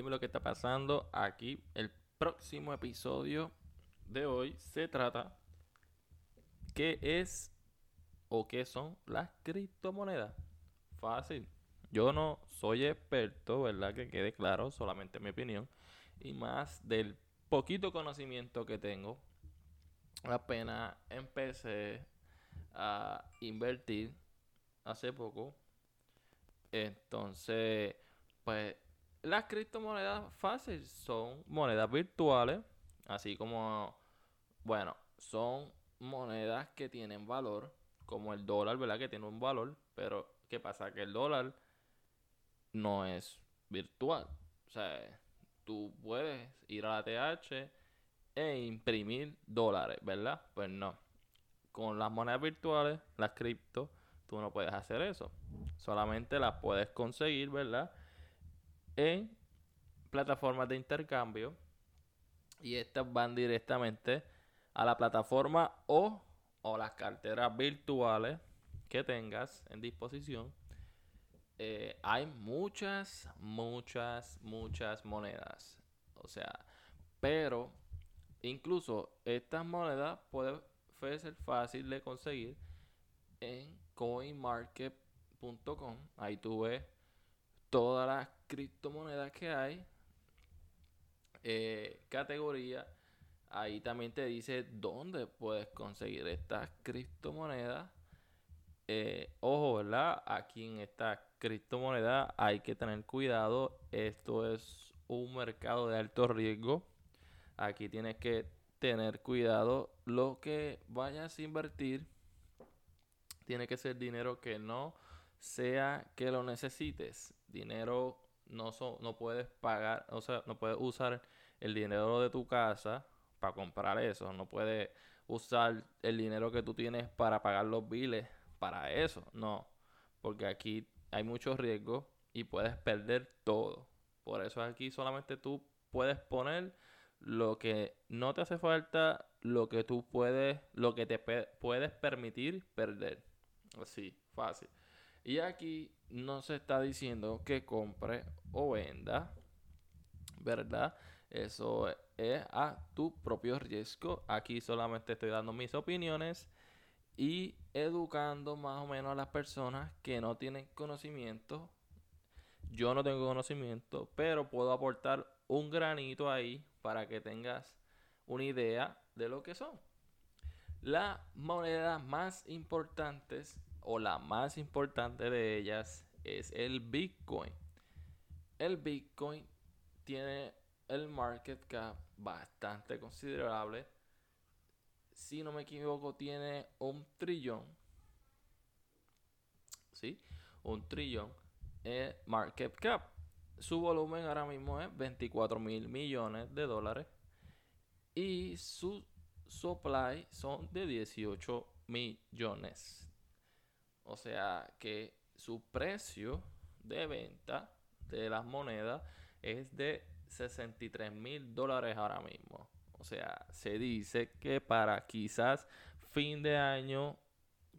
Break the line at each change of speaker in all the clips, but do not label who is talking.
Dime lo que está pasando aquí. El próximo episodio de hoy se trata qué es o qué son las criptomonedas. Fácil. Yo no soy experto, ¿verdad? Que quede claro, solamente mi opinión. Y más del poquito conocimiento que tengo, apenas empecé a invertir hace poco. Entonces, pues las criptomonedas fáciles son monedas virtuales, así como, bueno, son monedas que tienen valor, como el dólar, ¿verdad? Que tiene un valor, pero ¿qué pasa? Que el dólar no es virtual. O sea, tú puedes ir a la TH e imprimir dólares, ¿verdad? Pues no. Con las monedas virtuales, las cripto, tú no puedes hacer eso. Solamente las puedes conseguir, ¿verdad? En plataformas de intercambio. Y estas van directamente a la plataforma o, o las carteras virtuales que tengas en disposición eh, hay muchas, muchas, muchas monedas. O sea, pero incluso estas monedas puede ser fácil de conseguir en coinmarket.com. Ahí tú ves todas las criptomonedas que hay. Eh, categoría. Ahí también te dice dónde puedes conseguir estas criptomonedas. Eh, ojo, ¿verdad? Aquí en esta criptomoneda hay que tener cuidado. Esto es un mercado de alto riesgo. Aquí tienes que tener cuidado. Lo que vayas a invertir tiene que ser dinero que no sea que lo necesites. Dinero no, no puedes pagar, o sea, no puedes usar el dinero de tu casa para comprar eso. No puedes usar el dinero que tú tienes para pagar los biles para eso, no, porque aquí hay mucho riesgo y puedes perder todo. Por eso aquí solamente tú puedes poner lo que no te hace falta, lo que tú puedes, lo que te puedes permitir perder. Así, fácil. Y aquí no se está diciendo que compre o venda, ¿verdad? Eso es a tu propio riesgo. Aquí solamente estoy dando mis opiniones y educando más o menos a las personas que no tienen conocimiento. Yo no tengo conocimiento, pero puedo aportar un granito ahí para que tengas una idea de lo que son. Las monedas más importantes o la más importante de ellas es el Bitcoin. El Bitcoin tiene el market cap bastante considerable si no me equivoco, tiene un trillón. ¿Sí? Un trillón es market cap. Su volumen ahora mismo es 24 mil millones de dólares. Y su supply son de 18 millones. O sea que su precio de venta de las monedas es de 63 mil dólares ahora mismo. O sea, se dice que para quizás fin de año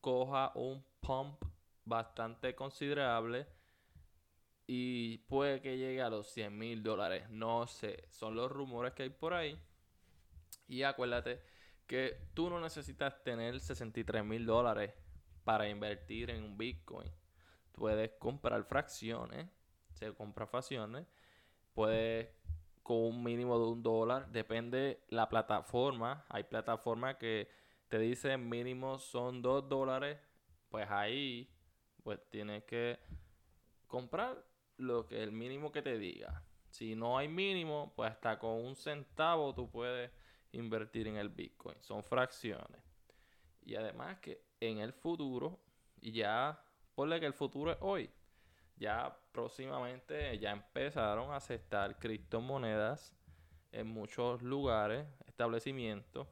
coja un pump bastante considerable y puede que llegue a los 100 mil dólares. No sé, son los rumores que hay por ahí. Y acuérdate que tú no necesitas tener 63 mil dólares para invertir en un Bitcoin. Puedes comprar fracciones, se compra fracciones, puedes con un mínimo de un dólar. Depende la plataforma. Hay plataformas que te dicen mínimo son dos dólares. Pues ahí, pues tienes que comprar lo que el mínimo que te diga. Si no hay mínimo, pues hasta con un centavo tú puedes invertir en el Bitcoin. Son fracciones. Y además que en el futuro, y ya ponle que el futuro es hoy ya próximamente ya empezaron a aceptar criptomonedas en muchos lugares, establecimientos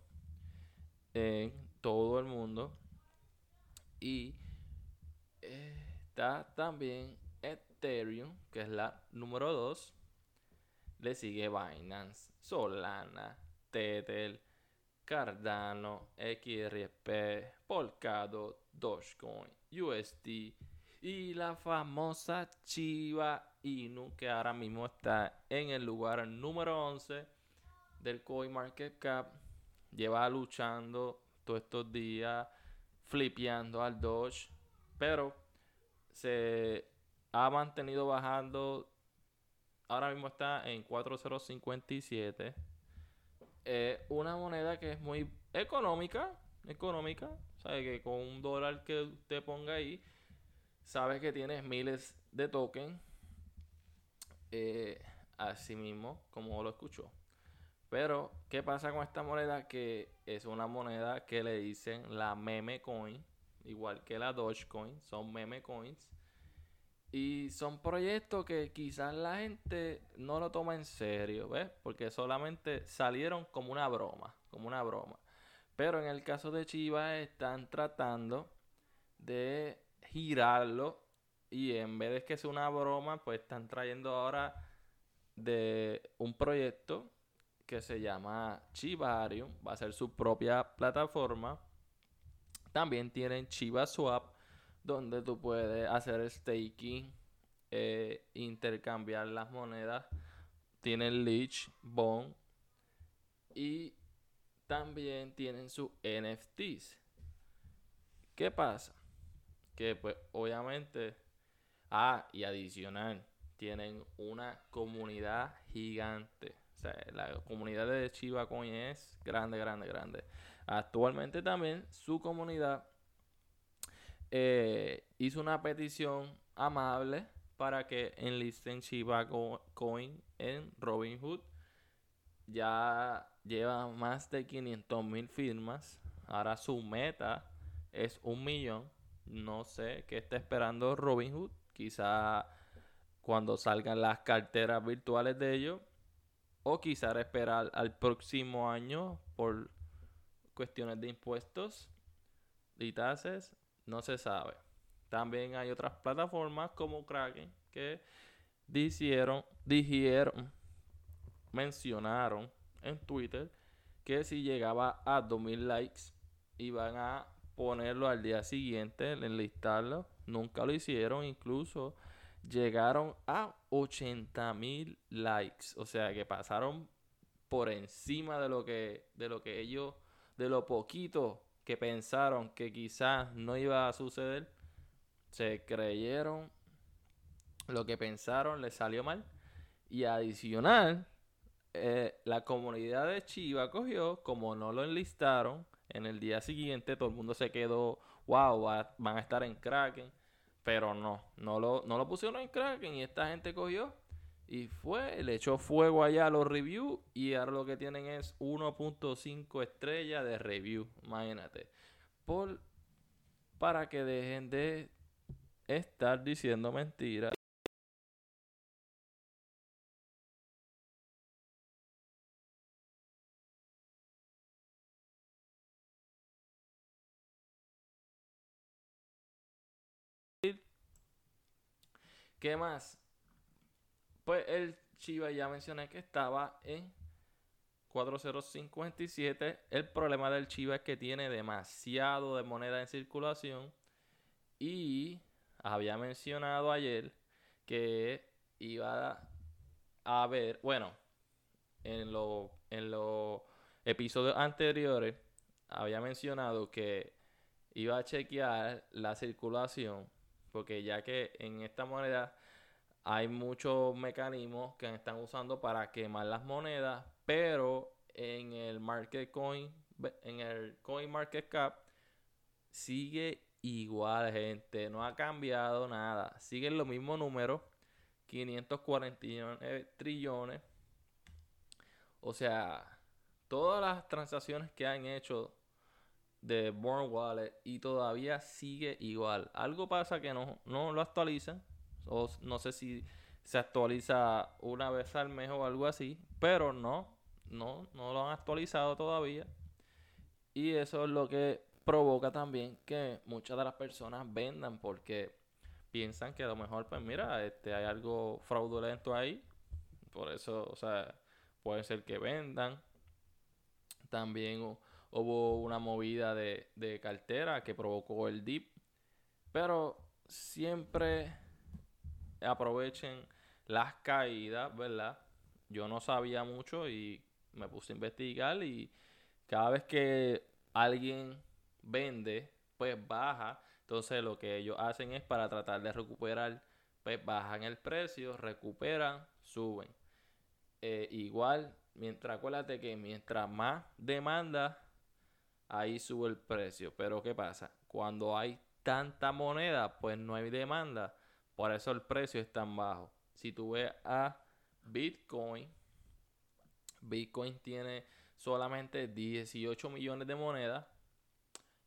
en todo el mundo. Y está también Ethereum, que es la número 2. Le sigue Binance, Solana, Tether, Cardano, XRP, Polkadot, Dogecoin, USD Y la famosa Chiva Inu, que ahora mismo está en el lugar número 11 del Market Cap, lleva luchando todos estos días, flipeando al Doge, pero se ha mantenido bajando. Ahora mismo está en 4057. Es una moneda que es muy económica, económica, sabe que con un dólar que usted ponga ahí, sabe que tienes miles de tokens. Eh, así mismo, como lo escuchó. Pero, ¿qué pasa con esta moneda? Que es una moneda que le dicen la meme coin, igual que la Dogecoin, son meme coins. Y son proyectos que quizás la gente no lo toma en serio, ¿ves? Porque solamente salieron como una broma, como una broma. Pero en el caso de Chiva están tratando de girarlo y en vez de que sea una broma, pues están trayendo ahora de un proyecto que se llama Chivarium, va a ser su propia plataforma. También tienen Chiva Swap, donde tú puedes hacer staking, eh, intercambiar las monedas. Tienen Leech, Bond y también tienen sus NFTs. ¿Qué pasa? Que pues obviamente, ah, y adicional, tienen una comunidad gigante. O sea, la comunidad de Chiva Coin es grande, grande, grande. Actualmente también su comunidad eh, hizo una petición amable para que enlisten Chiva Coin en Robinhood. Ya lleva más de 500 mil firmas. Ahora su meta es un millón. No sé qué está esperando Robinhood. Quizá cuando salgan las carteras virtuales de ellos o quizás esperar al próximo año por cuestiones de impuestos y tasas, no se sabe. También hay otras plataformas como Kraken que dijeron, mencionaron en Twitter que si llegaba a 2000 likes iban a ponerlo al día siguiente, enlistarlo. Nunca lo hicieron, incluso llegaron a 80 mil likes. O sea que pasaron por encima de lo que, de lo que ellos, de lo poquito que pensaron que quizás no iba a suceder. Se creyeron lo que pensaron, les salió mal. Y adicional, eh, la comunidad de Chiva cogió, como no lo enlistaron, en el día siguiente todo el mundo se quedó, wow, van a estar en Kraken pero no, no lo, no lo pusieron en Kraken y esta gente cogió y fue, le echó fuego allá a los reviews y ahora lo que tienen es 1.5 estrellas de review, imagínate. Por, para que dejen de estar diciendo mentiras. ¿Qué más? Pues el Chiva ya mencioné que estaba en 4057. El problema del Chiva es que tiene demasiado de moneda en circulación. Y había mencionado ayer que iba a haber, bueno, en los en los episodios anteriores había mencionado que iba a chequear la circulación porque ya que en esta moneda hay muchos mecanismos que están usando para quemar las monedas, pero en el market coin, en el coin market cap sigue igual, gente, no ha cambiado nada, siguen los mismos números, 549 trillones. O sea, todas las transacciones que han hecho de Born Wallet y todavía sigue igual. Algo pasa que no, no lo actualizan. O no sé si se actualiza una vez al mes o algo así. Pero no, no, no lo han actualizado todavía. Y eso es lo que provoca también que muchas de las personas vendan porque piensan que a lo mejor, pues mira, este, hay algo fraudulento ahí. Por eso, o sea, puede ser que vendan. También hubo una movida de, cartera que provocó el dip. Pero siempre aprovechen las caídas, ¿verdad? Yo no sabía mucho y me puse a investigar y cada vez que alguien vende, pues baja. Entonces lo que ellos hacen es para tratar de recuperar, pues bajan el precio, recuperan, suben. Eh, igual, mientras acuérdate que mientras más demanda, ahí sube el precio. Pero ¿qué pasa? Cuando hay tanta moneda, pues no hay demanda. Por eso el precio es tan bajo. Si tú ves a Bitcoin, Bitcoin tiene solamente 18 millones de monedas.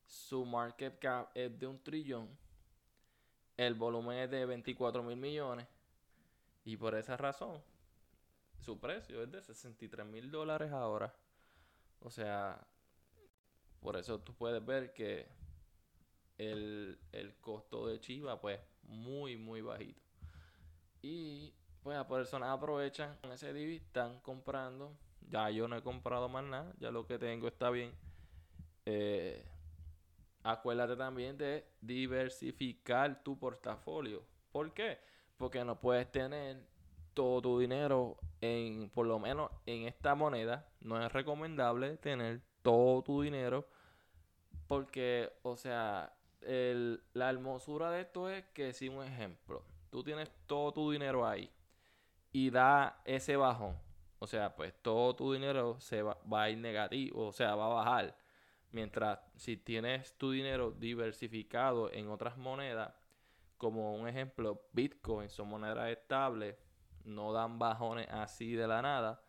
Su market cap es de un trillón. El volumen es de 24 mil millones. Y por esa razón, su precio es de 63 mil dólares ahora. O sea, por eso tú puedes ver que el, el costo de Chiva, pues, muy, muy bajito. Y pues a personas aprovechan ese divi, están comprando. Ya yo no he comprado más nada, ya lo que tengo está bien. Eh, acuérdate también de diversificar tu portafolio. ¿Por qué? Porque no puedes tener todo tu dinero en, por lo menos en esta moneda. No es recomendable tener todo tu dinero. Porque, o sea, la hermosura de esto es que si un ejemplo, tú tienes todo tu dinero ahí y da ese bajón. O sea, pues todo tu dinero se va, a ir negativo, o sea, va a bajar. Mientras si tienes tu dinero diversificado en otras monedas, como un ejemplo, Bitcoin son monedas estables, no dan bajones así de la nada,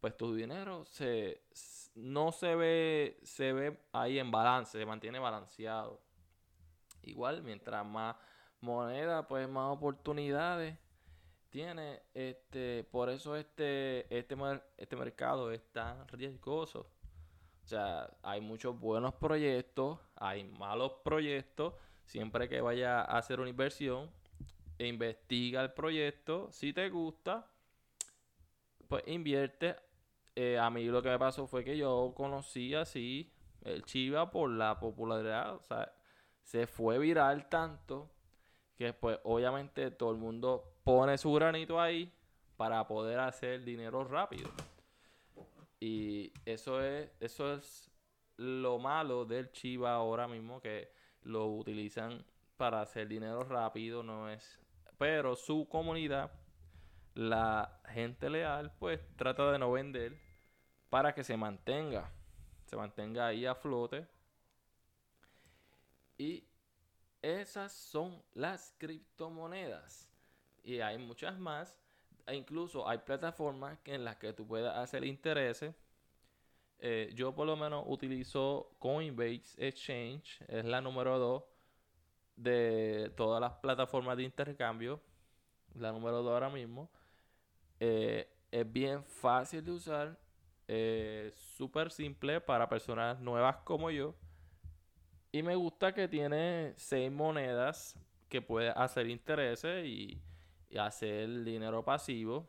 pues tu dinero se no se ve se ve ahí en balance, se mantiene balanceado. Igual, mientras más moneda, pues más oportunidades tiene. Este, por eso este, este, este mercado es tan riesgoso. O sea, hay muchos buenos proyectos, hay malos proyectos. Siempre que vaya a hacer una inversión, investiga el proyecto. Si te gusta, pues invierte. Eh, a mí lo que me pasó fue que yo conocí así el Chiva por la popularidad. O sea, se fue viral tanto que pues obviamente todo el mundo pone su granito ahí para poder hacer dinero rápido. Y eso es, eso es lo malo del Chiva ahora mismo, que lo utilizan para hacer dinero rápido, no es. Pero su comunidad, la gente leal, pues trata de no vender para que se mantenga, se mantenga ahí a flote. Y esas son las criptomonedas. Y hay muchas más. E incluso hay plataformas en las que tú puedes hacer intereses. Eh, yo por lo menos utilizo Coinbase Exchange. Es la número 2 de todas las plataformas de intercambio. La número 2 ahora mismo. Eh, es bien fácil de usar. Eh, Súper simple para personas nuevas como yo. Y me gusta que tiene seis monedas que puede hacer intereses y, hacer dinero pasivo.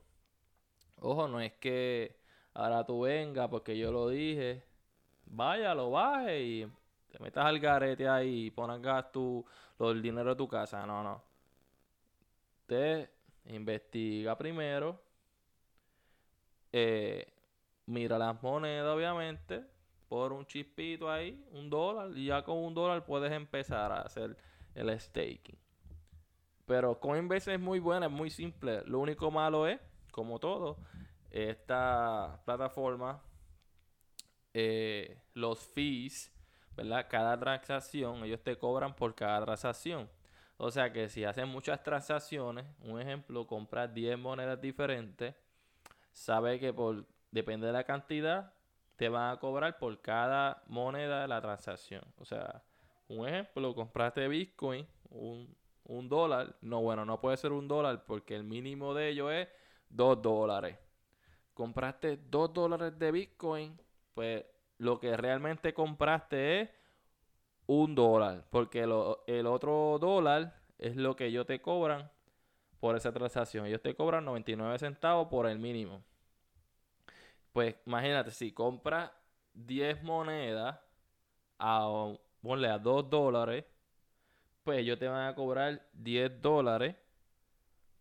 Ojo, no es que ahora tú vengas porque yo lo dije, vaya, lo baje y te metas al garete ahí y pongas tu, lo del dinero de tu casa. No, no. Te investiga primero. Eh, mira las monedas, obviamente por un chispito ahí, un dólar, y ya con un dólar puedes empezar a hacer el staking. Pero Coinbase es muy buena, es muy simple. Lo único malo es, como todo, esta plataforma, eh, los fees, ¿verdad? Cada transacción, ellos te cobran por cada transacción. O sea que si hacen muchas transacciones, un ejemplo, compras 10 monedas diferentes, sabe que por depende de la cantidad, te van a cobrar por cada moneda de la transacción. O sea, un ejemplo, compraste Bitcoin, un, un dólar. No, bueno, no puede ser un dólar porque el mínimo de ello es dos dólares. Compraste dos dólares de Bitcoin, pues lo que realmente compraste es un dólar. Porque el otro dólar es lo que ellos te cobran por esa transacción. Ellos te cobran 99 centavos por el mínimo. Pues imagínate, si compras 10 monedas a, ponle a 2 dólares, pues ellos te van a cobrar 10 dólares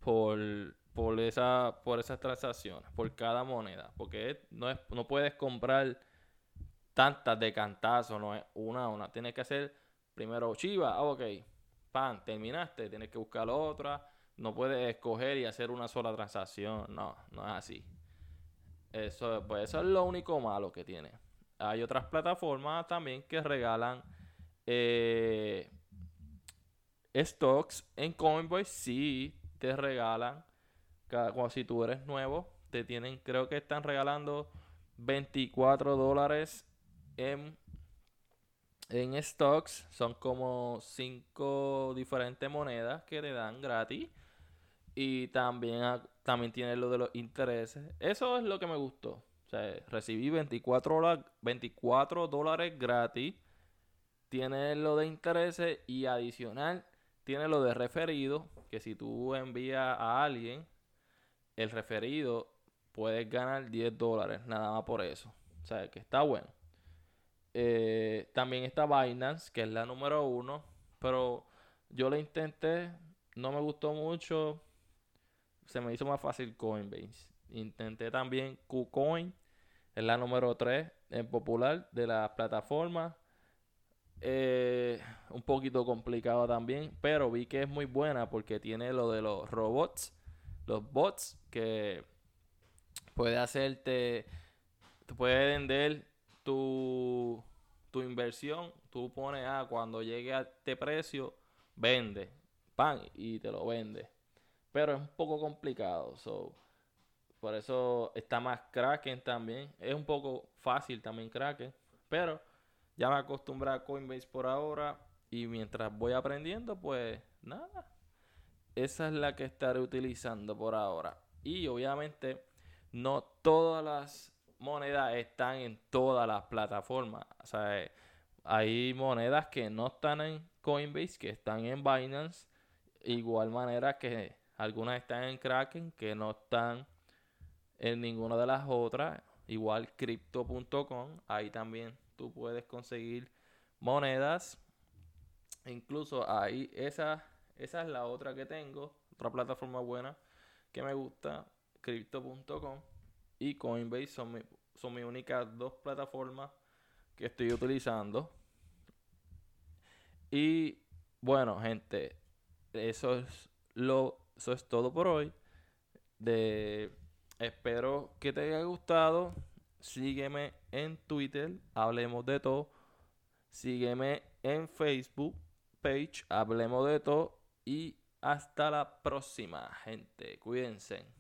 por, por, esa, por esas transacciones, por cada moneda. Porque no, es, no puedes comprar tantas de cantazo, no es una a una. Tienes que hacer primero Chiva, ah, ok, pan, terminaste, tienes que buscar otra. No puedes escoger y hacer una sola transacción. No, no es así. Eso, pues eso es lo único malo que tiene. Hay otras plataformas también que regalan eh, stocks en Coinbase. Sí, te regalan. Cada, si tú eres nuevo, te tienen, creo que están regalando 24 dólares en, en stocks. Son como 5 diferentes monedas que te dan gratis. Y también, también tiene lo de los intereses. Eso es lo que me gustó. O sea, recibí 24, 24 dólares gratis. Tiene lo de intereses y adicional tiene lo de referido. Que si tú envías a alguien el referido, puedes ganar 10 dólares nada más por eso. O sea, que está bueno. Eh, también está Binance, que es la número uno. Pero yo lo intenté, no me gustó mucho se me hizo más fácil Coinbase. Intenté también KuCoin, es la número 3 en popular de la plataforma. Eh, un poquito complicado también, pero vi que es muy buena porque tiene lo de los robots, los bots que puede hacerte, te puede vender tu, tu inversión. Tú pones, ah, cuando llegue a este precio, vende, pan, y te lo vende. Pero es un poco complicado. Por eso está más Kraken también. Es un poco fácil también Kraken. Pero ya me acostumbré a Coinbase por ahora. Y mientras voy aprendiendo, pues nada. Esa es la que estaré utilizando por ahora. Y obviamente no todas las monedas están en todas las plataformas. O sea, eh, hay monedas que no están en Coinbase, que están en Binance. Igual manera que algunas están en Kraken que no están en ninguna de las otras. Igual crypto.com. Ahí también tú puedes conseguir monedas. Incluso ahí esa, esa es la otra que tengo. Otra plataforma buena que me gusta. Crypto.com y Coinbase son, son mis únicas dos plataformas que estoy utilizando. Y bueno, gente, eso es lo eso es todo por hoy. De, espero que te haya gustado. Sígueme en Twitter, hablemos de todo. Sígueme en Facebook, page, hablemos de todo. Y hasta la próxima, gente. Cuídense.